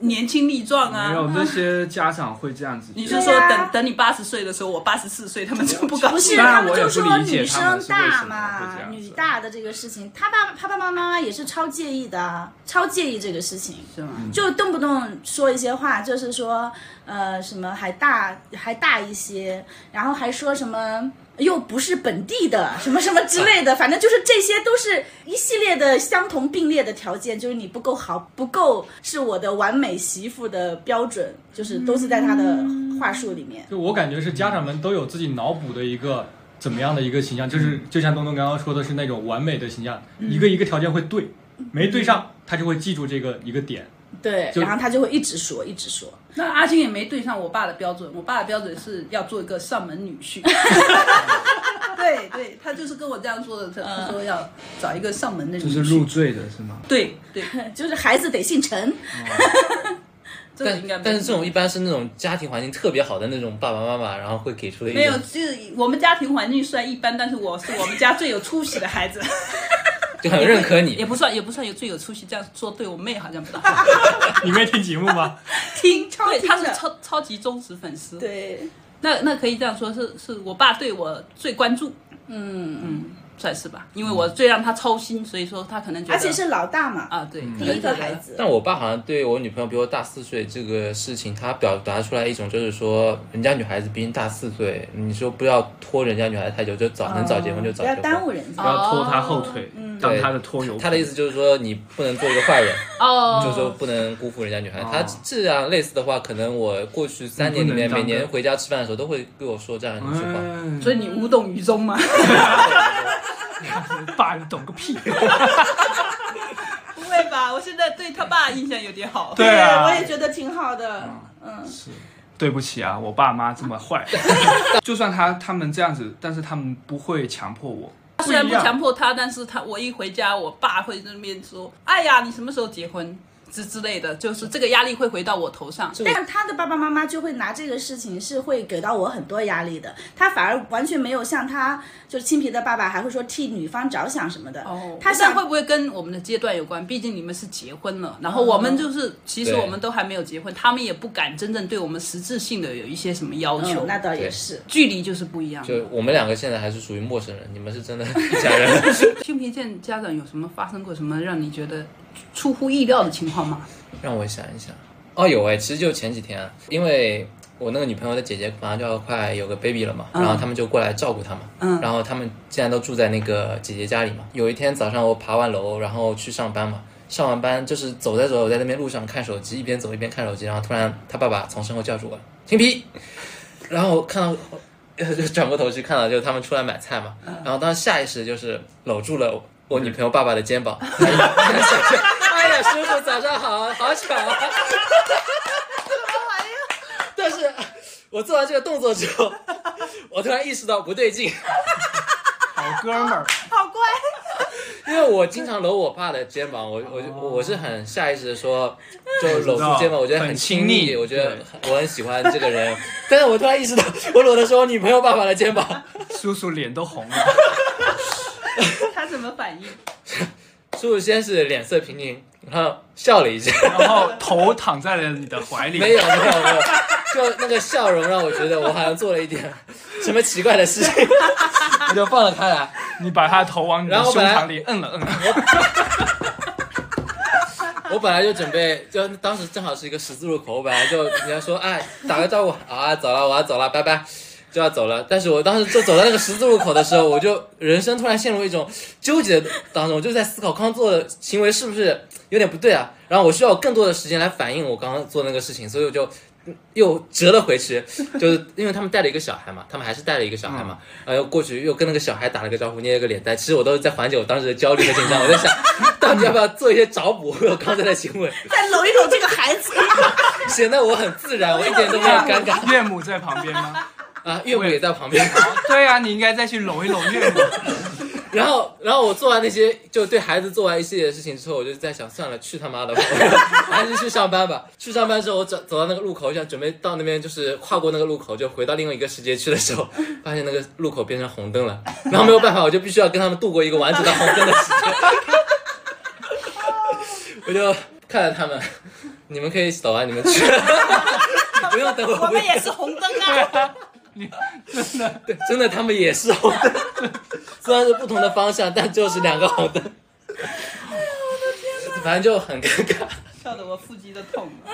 年轻力壮啊没有啊！那些家长会这样子。(laughs) 你是说等等你八十岁的时候，我八十四岁，他们就不高不是，兴？当然他们就说我也不理解女生他们为大什么嘛女大的这个事情，他爸他爸爸妈妈也是超介意的啊，超介意这个事情，是吗？就动不动说一些话，就是说呃什么还大还大一些，然后还说什么。又不是本地的，什么什么之类的，反正就是这些都是一系列的相同并列的条件，就是你不够好，不够是我的完美媳妇的标准，就是都是在他的话术里面。就我感觉是家长们都有自己脑补的一个怎么样的一个形象，就是就像东东刚刚说的是那种完美的形象，一个一个条件会对，没对上他就会记住这个一个点。对，然后他就会一直说，一直说。那阿金也没对上我爸的标准，我爸的标准是要做一个上门女婿。(laughs) 对对，他就是跟我这样说的，他他说要找一个上门的女婿。就是入赘的是吗？对对，(laughs) 就是孩子得姓陈，但 (laughs) 这应该没但是这种一般是那种家庭环境特别好的那种爸爸妈妈，然后会给出的一没有，就是我们家庭环境虽然一般，但是我是我们家最有出息的孩子，就很认可你也。不算也不算有最有出息，这样说对我妹好像不大 (laughs) 你没听节目吗？(laughs) 听，对，她是超超级忠实粉丝。对，那那可以这样说，是是我爸对我最关注，嗯嗯，算是吧，因为我最让他操心，所以说他可能觉得，而且是老大嘛，啊，对，第一个孩子，但我爸好像对我女朋友比我大四岁这个事情，他表达出来一种就是说，人家女孩子比你大四岁，你说不要拖人家女孩子太久，就早能早结婚就早结婚不要。耽误人家。不要拖她后腿，当对他的拖油瓶。他的意思就是说，你不能做一个坏人，(laughs) 哦，就是说不能辜负人家女孩。哦他这样类似的话，可能我过去三年里面，每年回家吃饭的时候都会跟我说这样一句话。嗯，所以你无动于衷吗？(laughs) 爸，你懂个屁！(laughs) 不会吧？我现在对他爸印象有点好。对啊，我也觉得挺好的。嗯，是，对不起啊，我爸妈这么坏。就算他他们这样子，但是他们不会强迫我。虽然不强迫他，但是他我一回家，我爸会在那边说：“哎呀，你什么时候结婚？”之之类的，就是这个压力会回到我头上。但他的爸爸妈妈就会拿这个事情是会给到我很多压力的，他反而完全没有像他就是青皮的爸爸还会说替女方着想什么的。哦，他想他想会不会跟我们的阶段有关？毕竟你们是结婚了，然后我们就是其实我们都还没有结婚，他们也不敢真正对我们实质性的有一些什么要求。嗯，那倒也是。距离就是不一样。就我们两个现在还是属于陌生人，你们是真的家人。青皮见家长有什么发生过什么让你觉得出乎意料的情况吗？让我想一想，哦，有哎，其实就前几天，因为我那个女朋友的姐姐马上就要快有个 baby 了嘛，然后他们就过来照顾她嘛，嗯。然后他们现在都住在那个姐姐家里嘛。有一天早上我爬完楼，然后去上班嘛，上完班就是走着走着，我在那边路上看手机，一边走一边看手机，然后突然他爸爸从身后叫住我，青皮，然后我看到。(laughs) 就转过头去看到，就是他们出来买菜嘛，然后当时下意识就是搂住了我我女朋友爸爸的肩膀，(laughs) 哎呀，叔叔早上好，好巧啊！(laughs) 但是我做完这个动作之后，我突然意识到不对劲，好哥们儿，(laughs) 好乖，因为我经常搂我爸的肩膀，我我我我是很下意识的说，就搂住肩膀，我觉得很亲亲密我觉得我很喜欢这个人。但是我突然意识到，我搂的是我女朋友爸爸的肩膀，叔叔脸都红了。他怎么反应？(laughs) 叔叔先是脸色平静，然后笑了一下，然后头躺在了你的怀里。没有没有没有，就那个笑容让我觉得我好像做了一点什么奇怪的事情，我就放了开来。你把他的头往你的胸膛里摁了摁。(laughs) 我本来就准备，就当时正好是一个十字路口，我本来就人家说，哎，打个招呼，啊，走了，我要走了，拜拜。就要走了。但是我当时就走到那个十字路口的时候，我就人生突然陷入一种纠结当中，我就在思考刚刚做的行为是不是有点不对啊？然后我需要更多的时间来反应我刚刚做那个事情，所以我就。又折了回去，就是因为他们带了一个小孩嘛，他们还是带了一个小孩嘛，然后又过去又跟那个小孩打了个招呼，捏了个脸蛋。其实我都是在缓解我当时的焦虑和紧张。我在想，到底要不要做一些找补我刚才的行为，再搂一搂这个孩子。(laughs) 显得我很自然，我一点都没有尴尬 (laughs) 岳母在旁边吗？啊。岳母也在旁边，对啊，你应该再去搂一搂岳母。(laughs) 然后，然后我做完那些，就对孩子做完一系列的事情之后，我就在想，算了，去他妈的吧，(laughs) 还是去上班吧。去上班之后，我走走到那个路口，想准备到那边，就是跨过那个路口，就回到另外一个世界去的时候，发现那个路口变成红灯了。然后没有办法，我就必须要跟他们度过一个完整的红灯的时间。(laughs) 我就看着他们，你们可以走啊，你们去，不用等我。我们也是红灯啊。(laughs) 你真的对，真的他们也是红灯，(laughs) 虽然是不同的方向，但就是两个红灯。反正就很尴尬。笑得我腹肌都痛了，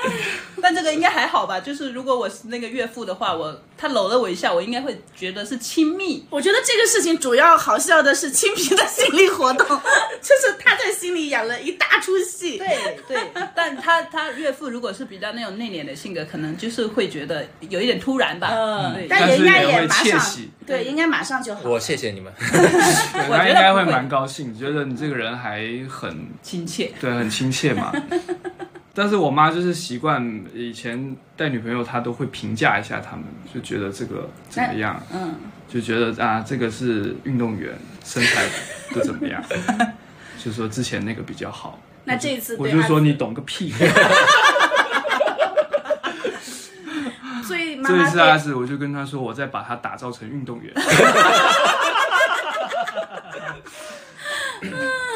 但这个应该还好吧？就是如果我是那个岳父的话，我他搂了我一下，我应该会觉得是亲密。我觉得这个事情主要好笑的是青皮的心理活动，就是他在心里演了一大出戏。对对，但他他岳父如果是比较那种内敛的性格，可能就是会觉得有一点突然吧。嗯对，但也应该也会马上窃喜对，应该马上就好。我谢谢你们。(laughs) 对他应该会蛮高兴，觉得你这个人还很亲切。对，很亲切嘛。(laughs) 但是我妈就是习惯以前带女朋友，她都会评价一下他们，就觉得这个怎么样，嗯，就觉得啊，这个是运动员，身材不怎么样，(laughs) 就说之前那个比较好。那这一次我就说你懂个屁。所以妈这一次阿紫，我就跟她说，我再把她打造成运动员。(laughs)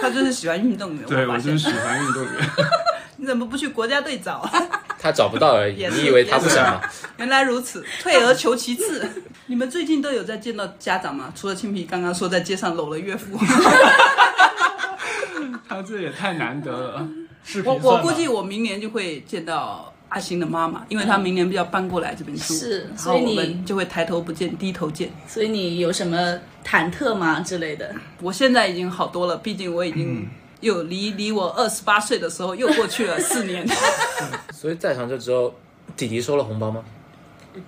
他就是喜欢运动员。对我就是喜欢运动员。你怎么不去国家队找？(laughs) 他找不到而已你以为他不想吗？(laughs) 原来如此，退而求其次。(laughs) 你们最近都有在见到家长吗？除了青皮刚刚说在街上搂了岳父，他这也太难得了。视我我估计我明年就会见到阿星的妈妈，因为他明年要搬过来这边住，是所以你后我们就会抬头不见低头见。所以你有什么忐忑吗之类的？我现在已经好多了，毕竟我已嗯经又离离我二十八岁的时候又过去了 (laughs) 四年。所以在场这之后，弟弟收了红包吗？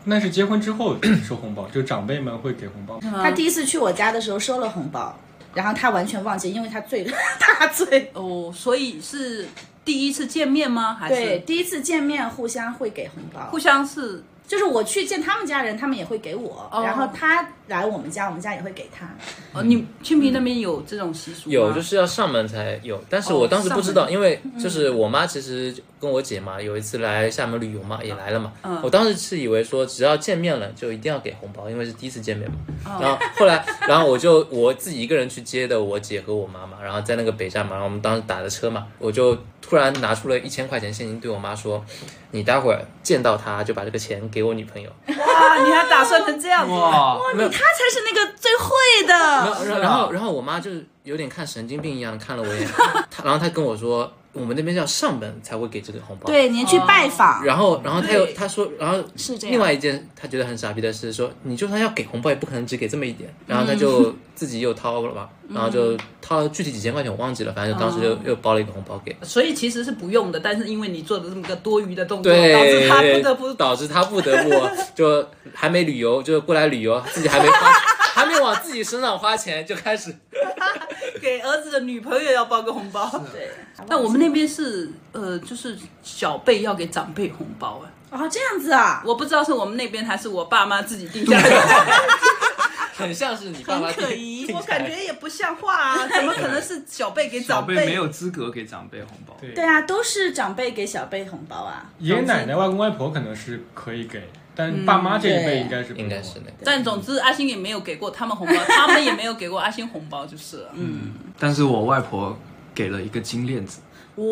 那是结婚之后收红包，就长辈们会给红包。他第一次去我家的时候收了红包，然后他完全忘记，因为他醉他醉。哦，所以是第一次见面吗？还是对，是第一次见面互相会给红包互，相是？就是我去见他们家人，他们也会给我，哦然后他来我们家，我们家也会给他。哦，你清平那边有这种习俗吗？有，就是要上门才有，但是哦我当时不知道，因为就是我妈其实跟我姐嘛，有一次来厦门旅游嘛，也来了嘛。嗯我当时是以为说只要见面了就一定要给红包，因为是第一次见面嘛。哦然后后来，(laughs) 然后我就我自己一个人去接的我姐和我妈妈，然后在那个北站嘛，然后我们当时打的车嘛，我就突然拿出了一千块钱现金对我妈说：“你待会儿见到她就把这个钱给我女朋友。(laughs) ”哇，你还打算成这样子？哇，你她才是那个最会的。然后，然后，然后，然后我妈就是有点看神经病一样看了我一眼，她，然后她跟我说，我们那边叫上门才会给这个红包。。对，你去拜访，然后，然后他又他说，然后是这样另外一件他觉得很傻逼的是说，你就算要给红包，也不可能只给这么一点。然后他就自己又掏了嘛，然后就掏了具体几千块钱我忘记了，反正就当时就又包了一个红包给。所以其实是不用的，但是因为你做的这么个多余的动作，对，导致他不得不导致他不得不 (laughs) 就还没旅游就过来旅游，自己还没花，还没往自己身上花钱就开始给儿子的女朋友要包个红包。对。但我们那边是呃，就是小辈要给长辈红包啊，哦这样子啊，我不知道是我们那边还是我爸妈自己定下来的，(laughs) 很像是你爸很妈可疑，我感觉也不像话啊，怎么可能是小辈给小长辈？辈没有资格给长辈红包。对对啊，都是长辈给小辈红包啊。爷爷奶奶、外公外婆可能是可以给，但爸妈这一辈应该是不该是那个。但总之，阿星也没有给过他们红包，他们也没有给过阿星红包，就是了。嗯，但是我外婆给了一个金链子，哇，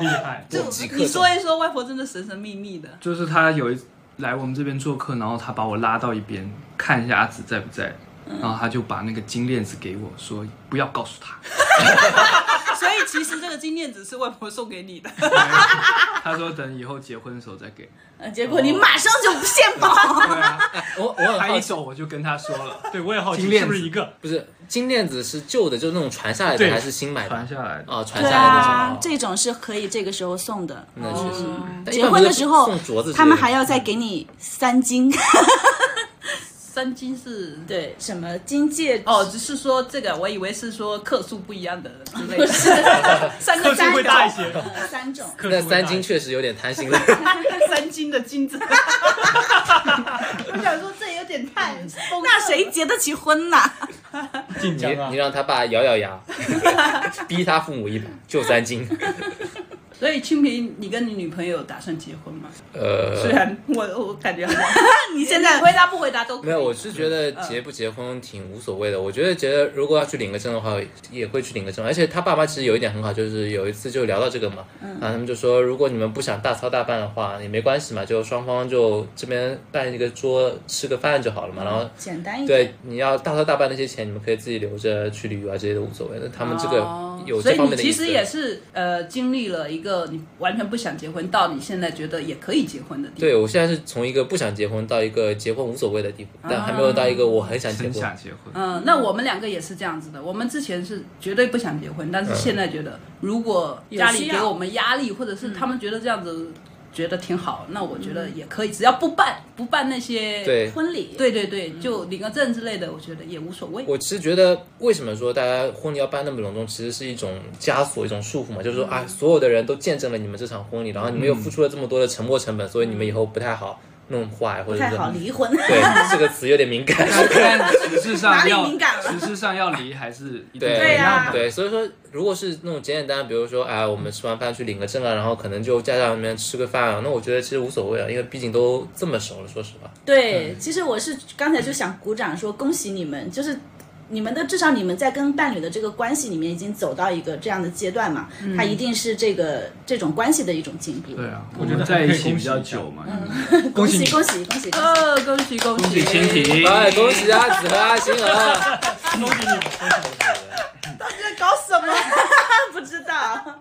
厉害。(laughs) 就你说一说，外婆真的神神秘秘的。就是她有一来我们这边做客，然后她把我拉到一边看一下阿紫在不在，然后她就把那个金链子给我，说不要告诉她。(laughs) 所以其实这个金链子是外婆送给你的。(laughs) 他说等以后结婚的时候再给。呃结果你马上就献宝。对啊，我我很他好奇，一走我就跟他说了，对我也好奇金链子是不是一个？不是金链子是旧的，就是那种传下来的对还是新买的？传下来的。啊，传对下来的？这种是可以这个时候送的。那确实。但一结般不是婚的时候送镯子之类的，他们还要再给你三金，三金是对，什么金戒哦，只是说这个，我以为是说克数不一样的之类的。(laughs) 三个克数会大一些，呃三种。那三金确实有点贪心了。(laughs) 三金的金子。我想说这有点太丰那谁结得起婚呐？你晋江啊你，让他爸咬咬牙，逼他父母一把，就三金。所以清平，你跟你女朋友打算结婚吗？呃虽呃，然我我感觉 (laughs) 你现在回答不回答都可以没有，我是觉得结不结婚挺无所谓的。我觉得觉得如果要去领个证的话，也会去领个证。而且他爸妈其实有一点很好，就是有一次就聊到这个嘛，然后他们就说，如果你们不想大操大办的话，也没关系嘛，就双方就这边办一个桌吃个饭就好了嘛。然后简单一点。对，你要大操大办那些钱，你们可以自己留着去旅游啊，这些都无所谓的。他们这个哦有所以这方面的意思。你其实也是呃经历了一个你完全不想结婚，到你现在觉得也可以结婚的地步。对我现在是从一个不想结婚到一个结婚无所谓的地步，但还没有到一个我很想结婚。很想结婚，嗯，那我们两个也是这样子的。我们之前是绝对不想结婚，但是现在觉得，如果家里给我们压力，或者是他们觉得这样子觉得挺好，那我觉得也可以，只要不办不办那些对，婚礼，对对对，就领个证之类的，我觉得也无所谓。我其实觉得，为什么说大家婚礼要办那么隆重，其实是一种枷锁、一种束缚嘛。就是说啊，所有的人都见证了你们这场婚礼，然后你们又付出了这么多的沉没成本，所以你们以后不太好弄坏，或者是好离婚。对这个词有点敏感。(laughs) 但实质哪里上要敏感了实质上要离还是对对呀对，所以说，如果是那种简简单单，比如说，哎，我们吃完饭去领个证啊，然后可能就家长里面吃个饭啊，那我觉得其实无所谓啊，因为毕竟都这么熟了，说实话。对，其实我是刚才就想鼓掌说恭喜你们，就是你们的至少你们在跟伴侣的这个关系里面已经走到一个这样的阶段嘛，它一定是这个这种关系的一种进步。对啊，我觉得在一起比较久嘛，恭 (laughs) 恭喜恭喜恭喜恭喜！恭喜呃，恭喜恭恭喜蜻蜓哎，恭喜阿紫和啊，星河。恭喜你们，恭喜你们。(laughs) 在搞什么？不知道，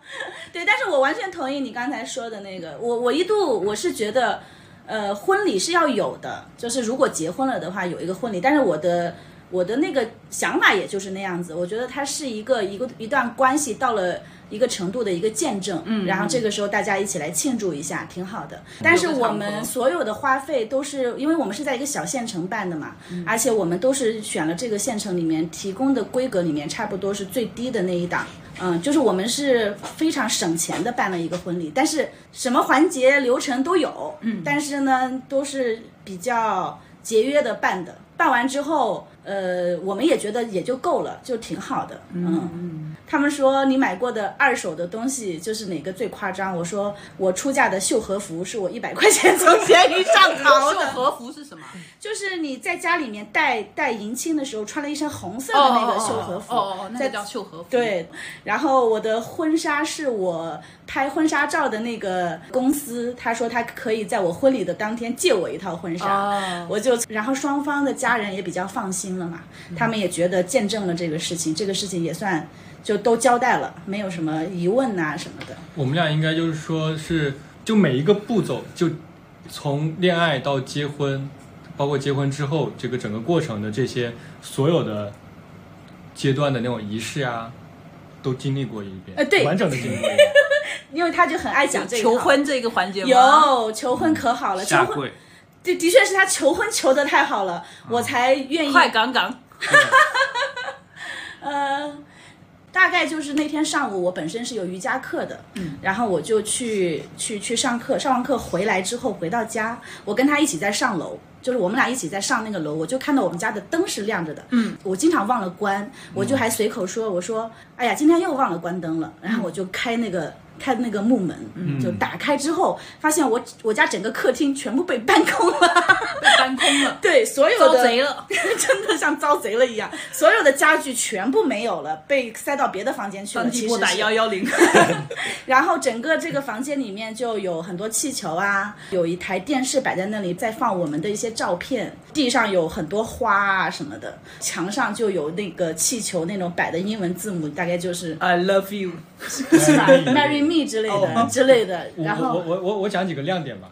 对，但是我完全同意你刚才说的那个，我我一度我是觉得，呃，婚礼是要有的，就是如果结婚了的话，有一个婚礼，但是我的我的那个想法也就是那样子，我觉得它是一个一个一段关系到了。一个程度的一个见证，嗯，然后这个时候大家一起来庆祝一下，挺好的。但是我们所有的花费都是，因为我们是在一个小县城办的嘛，而且我们都是选了这个县城里面提供的规格里面差不多是最低的那一档，嗯，就是我们是非常省钱的办了一个婚礼，但是什么环节流程都有，嗯，但是呢都是比较节约的办的。办完之后，呃，我们也觉得也就够了，就挺好的，嗯。他们说你买过的二手的东西就是哪个最夸张？我说我出价的绣和服是我一百块钱 (laughs) 从闲鱼上淘的，秀和服是什么？就是你在家里面戴戴迎亲的时候穿了一身红色的那个绣和服，哦那个叫秀和服。对，然后我的婚纱是我拍婚纱照的那个公司，他说他可以在我婚礼的当天借我一套婚纱，哦我就然后双方的家人也比较放心了嘛，他们也觉得见证了这个事情，这个事情也算就都交代了，没有什么疑问呐、什么的。我们俩应该就是说是，就每一个步骤，就从恋爱到结婚，包括结婚之后这个整个过程的这些所有的阶段的那种仪式啊，都经历过一遍，呃对完整的经历过一遍。(laughs) 因为他就很爱讲这个求婚这个环节吗？有求婚可好了，求婚下跪，的的确是他求婚求的太好了，我才愿意快杠杠。(laughs) 呃，大概就是那天上午，我本身是有瑜伽课的，嗯，然后我就去去去上课，上完课回来之后回到家，我跟他一起在上楼。就是我们俩一起在上那个楼，我就看到我们家的灯是亮着的，嗯，我经常忘了关，我就还随口说，我说，哎呀，今天又忘了关灯了，然后我就开那个开的那个木门，就打开之后，发现我我家整个客厅全部被搬空了，被搬空了，(laughs) 对，所有遭的贼了。(laughs) 真的像遭贼了一样，所有的家具全部没有了，被塞到别的房间去了。当地拨打其实是。幺幺零，(laughs) 然后整个这个房间里面就有很多气球啊，有一台电视摆在那里，在放我们的一些照片，地上有很多花啊什么的，墙上就有那个气球那种摆的英文字母，大概就是 I love you。是吧 me 之类的之类的。我然后我我我我讲几个亮点吧。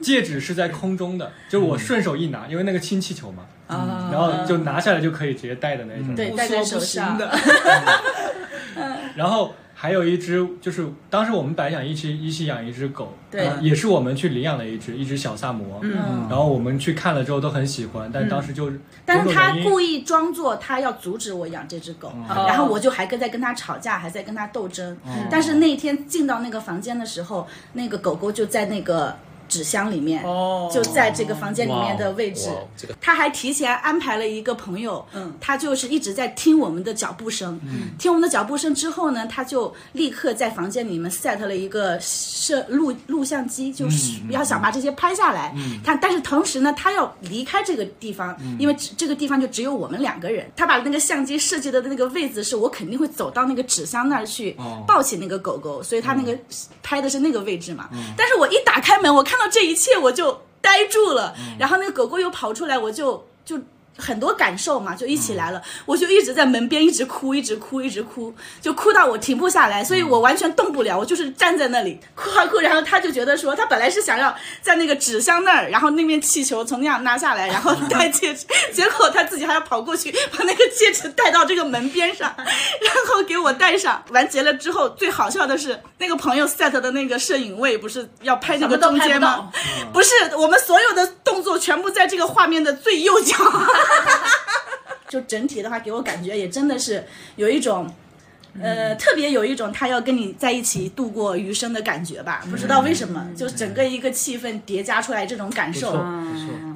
戒指是在空中的，就是我顺手一拿，因为那个氢气球嘛，啊然后就拿下来就可以直接戴的那种。不对戴在手上行的，(laughs) 然后还有一只，就是当时我们本来想一起一起养一只狗，对。呃也是我们去领养的一只，一只小萨摩。嗯。然后我们去看了之后都很喜欢，但当时就但是他故意装作他要阻止我养这只狗，哦然后我就还跟在跟他吵架，还在跟他斗争。但是那天进到那个房间的时候，那个狗狗就在那个纸箱里面，哦就在这个房间里面的位置。哇，这个他还提前安排了一个朋友，嗯他就是一直在听我们的脚步声，嗯听我们的脚步声之后呢，他就立刻在房间里面 set 了一个摄录录像机，就是要想把这些拍下来。嗯他但是同时呢，他要离开这个地方，因为这个地方就只有我们两个人。他把那个相机设计的那个位置是我肯定会走到那个纸箱那儿去哦抱起那个狗狗，所以他那个拍的是那个位置嘛。但是我一打开门，我看到这一切，我就呆住了。然后那个狗狗又跑出来，我就就很多感受嘛，就一起来了。我就一直在门边一直哭，一直哭，一直哭，就哭到我停不下来，所以我完全动不了，我就是站在那里哭啊哭。然后他就觉得说，他本来是想要在那个纸箱那儿，然后那面气球从那样拿下来，然后戴戒指，(laughs) 结果他自己还要跑过去把那个戒指戴到这个门边上，然后给我戴上。完结了之后，最好笑的是那个朋友 set 的那个摄影位不是要拍那个中间吗不？不是，我们所有的动作全部在这个画面的最右角。哈 (laughs) 就整体的话，给我感觉也真的是有一种。呃，特别有一种他要跟你在一起度过余生的感觉吧，不知道为什么，就整个一个气氛叠加出来这种感受。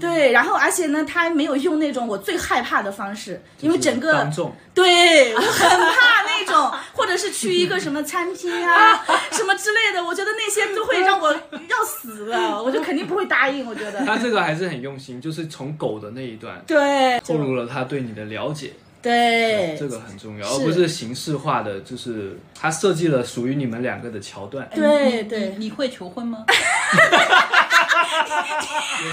对，然后而且呢，他没有用那种我最害怕的方式，因为整个对我很怕那种，(laughs) 或者是去一个什么餐厅啊，(laughs) 什么之类的，我觉得那些都会让我要死了，我就肯定不会答应。我觉得，他这个还是很用心，就是从狗的那一段对，透露了他对你的了解，对，这个很重要，而不是形式化的，就是他设计了属于你们两个的桥段。对对你你会求婚吗？也，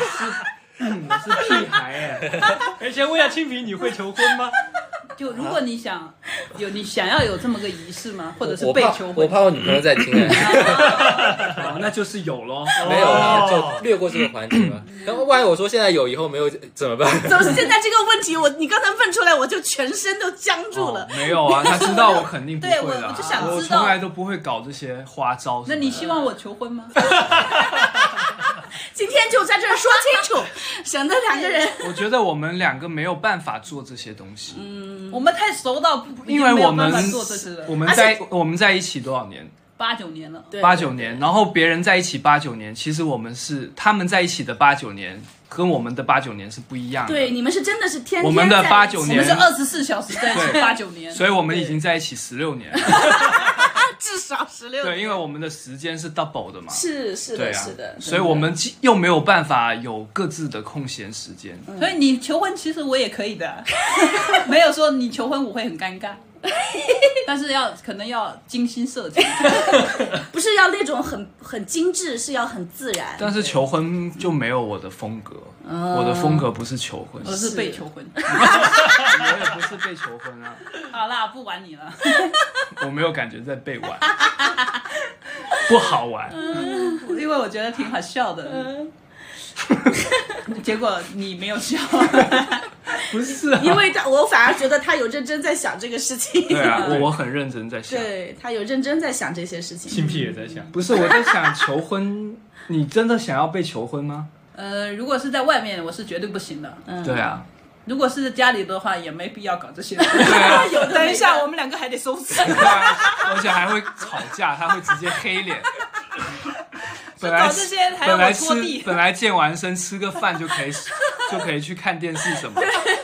是屁孩哎，哎，先问一下清平，你会求婚吗？(laughs) (laughs) 就如果你想有你想要有这么个仪式吗？或者是被求婚？我怕我女朋友在听哎，哦，那就是有咯。没有啦，就略过这个环节吧。然后万一我说现在有，以后没有怎么办？怎么现在这个问题，我你刚才问出来，我就全身都僵住了。哦没有啊，他知道我肯定不会的啊，对我我就想知道从来都不会搞这些花招。那你希望我求婚吗？(laughs) 今天就在这儿说清楚，(laughs) 省得两个人。我觉得我们两个没有办法做这些东西，嗯我们太熟到不，因为我们。我们在我们在一起多少年？八九年了，对八九年，然后别人在一起八九年，其实我们是他们在一起的八九年，跟我们的八九年是不一样的。对，，你们是真的是天天我们的在一起八九年我们是二十四小时在一起，八九年，所以我们已经在一起十六年了。(laughs) 至少十六。对，因为我们的时间是 double 的嘛。是是的，是的，，所以我们既又没有办法有各自的空闲时间。所以你求婚其实我也可以的，(laughs) 没有说你求婚我会很尴尬，(laughs) 但是要可能要精心设计。(laughs) 不是要那种很很精致，是要很自然。但是求婚就没有我的风格，我的风格不是求婚，而是被求婚。(laughs) 我也不是被求婚啊，好啦，不玩你了。我没有感觉在被玩，不好玩。因为我觉得挺好笑的。结果你没有笑，(laughs) 不是啊，因为他，我反而觉得他有认真在想这个事情。对啊，(laughs) 我我很认真在想，对他有认真在想这些事情。青皮也在想，不是我在想求婚，你真的想要被求婚吗？呃，如果是在外面，我是绝对不行的。嗯对啊，如果是家里的话，也没必要搞这些。对啊，(laughs) 有等一下，我们两个还得收拾。对啊，而且还会吵架，他会直接黑脸。本来搞这些还要本来拖地吃本来健完身吃个饭就可以就可以去看电视什么，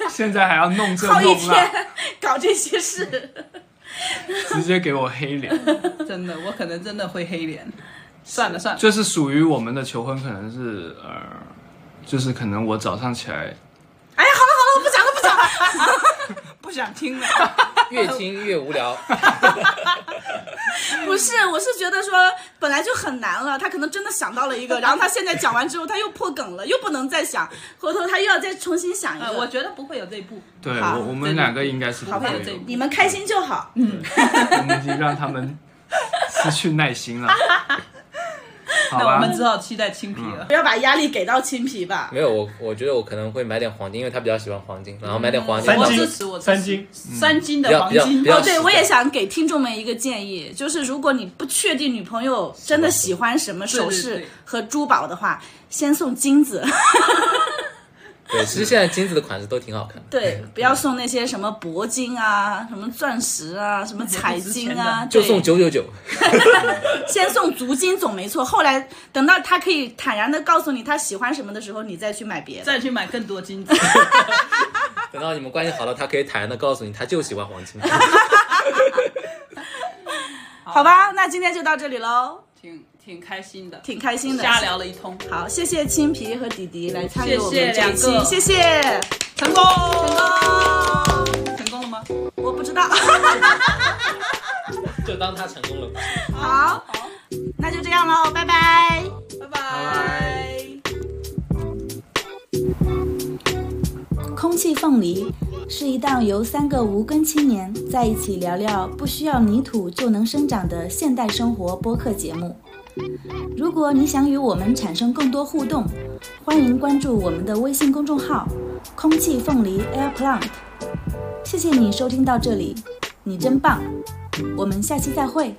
现在还要弄这弄那，(laughs) 搞这些事，直接给我黑脸。真的，我可能真的会黑脸。算了算了，就是属于我们的求婚，可能是呃，就是可能我早上起来，哎呀，好了好了，我不讲了不讲了。(laughs) 不想听了。(laughs) 越听越无聊。(laughs) 不是，我是觉得说本来就很难了，他可能真的想到了一个，(laughs) 然后他现在讲完之后他又破梗了，又不能再想，回头他又要再重新想一呃，个。我觉得不会有这一步。对我我们两个应该是不会有这一步，你们开心就好。我们已经让他们失去耐心了。(laughs) 那我们，只好期待青皮了。不要把压力给到青皮吧。没有我，我觉得我可能会买点黄金，因为他比较喜欢黄金，然后买点黄金。我三金支持我支持三金三金的黄金哦，对，我也想给听众们一个建议，就是如果你不确定女朋友真的喜欢什么首饰和珠宝的话，先送金子。(laughs) 对，(laughs) 其实现在金子的款式都挺好看的。对，不要送那些什么铂金啊、什么钻石啊、什么彩金啊，就送九九九，(laughs) 先送足金总没错。后来等到他可以坦然的告诉你他喜欢什么的时候，你再去买别的。再去买更多金子。(laughs) 等到你们关系好了，他可以坦然的告诉你，他就喜欢黄金。好吧，那今天就到这里喽，挺挺开心的，挺开心的。瞎聊了一通，好，谢谢青皮和迪迪来参与我们这一期，谢谢。成功，成功，成功了吗？我不知道。(laughs) 就当他成功了吧。好，那就这样喽，拜拜。拜拜。空气凤梨是一档由三个无根青年在一起聊聊不需要泥土就能生长的现代生活播客节目。如果你想与我们产生更多互动，欢迎关注我们的微信公众号“空气凤梨 Air Plant”。谢谢你收听到这里，你真棒！我们下期再会。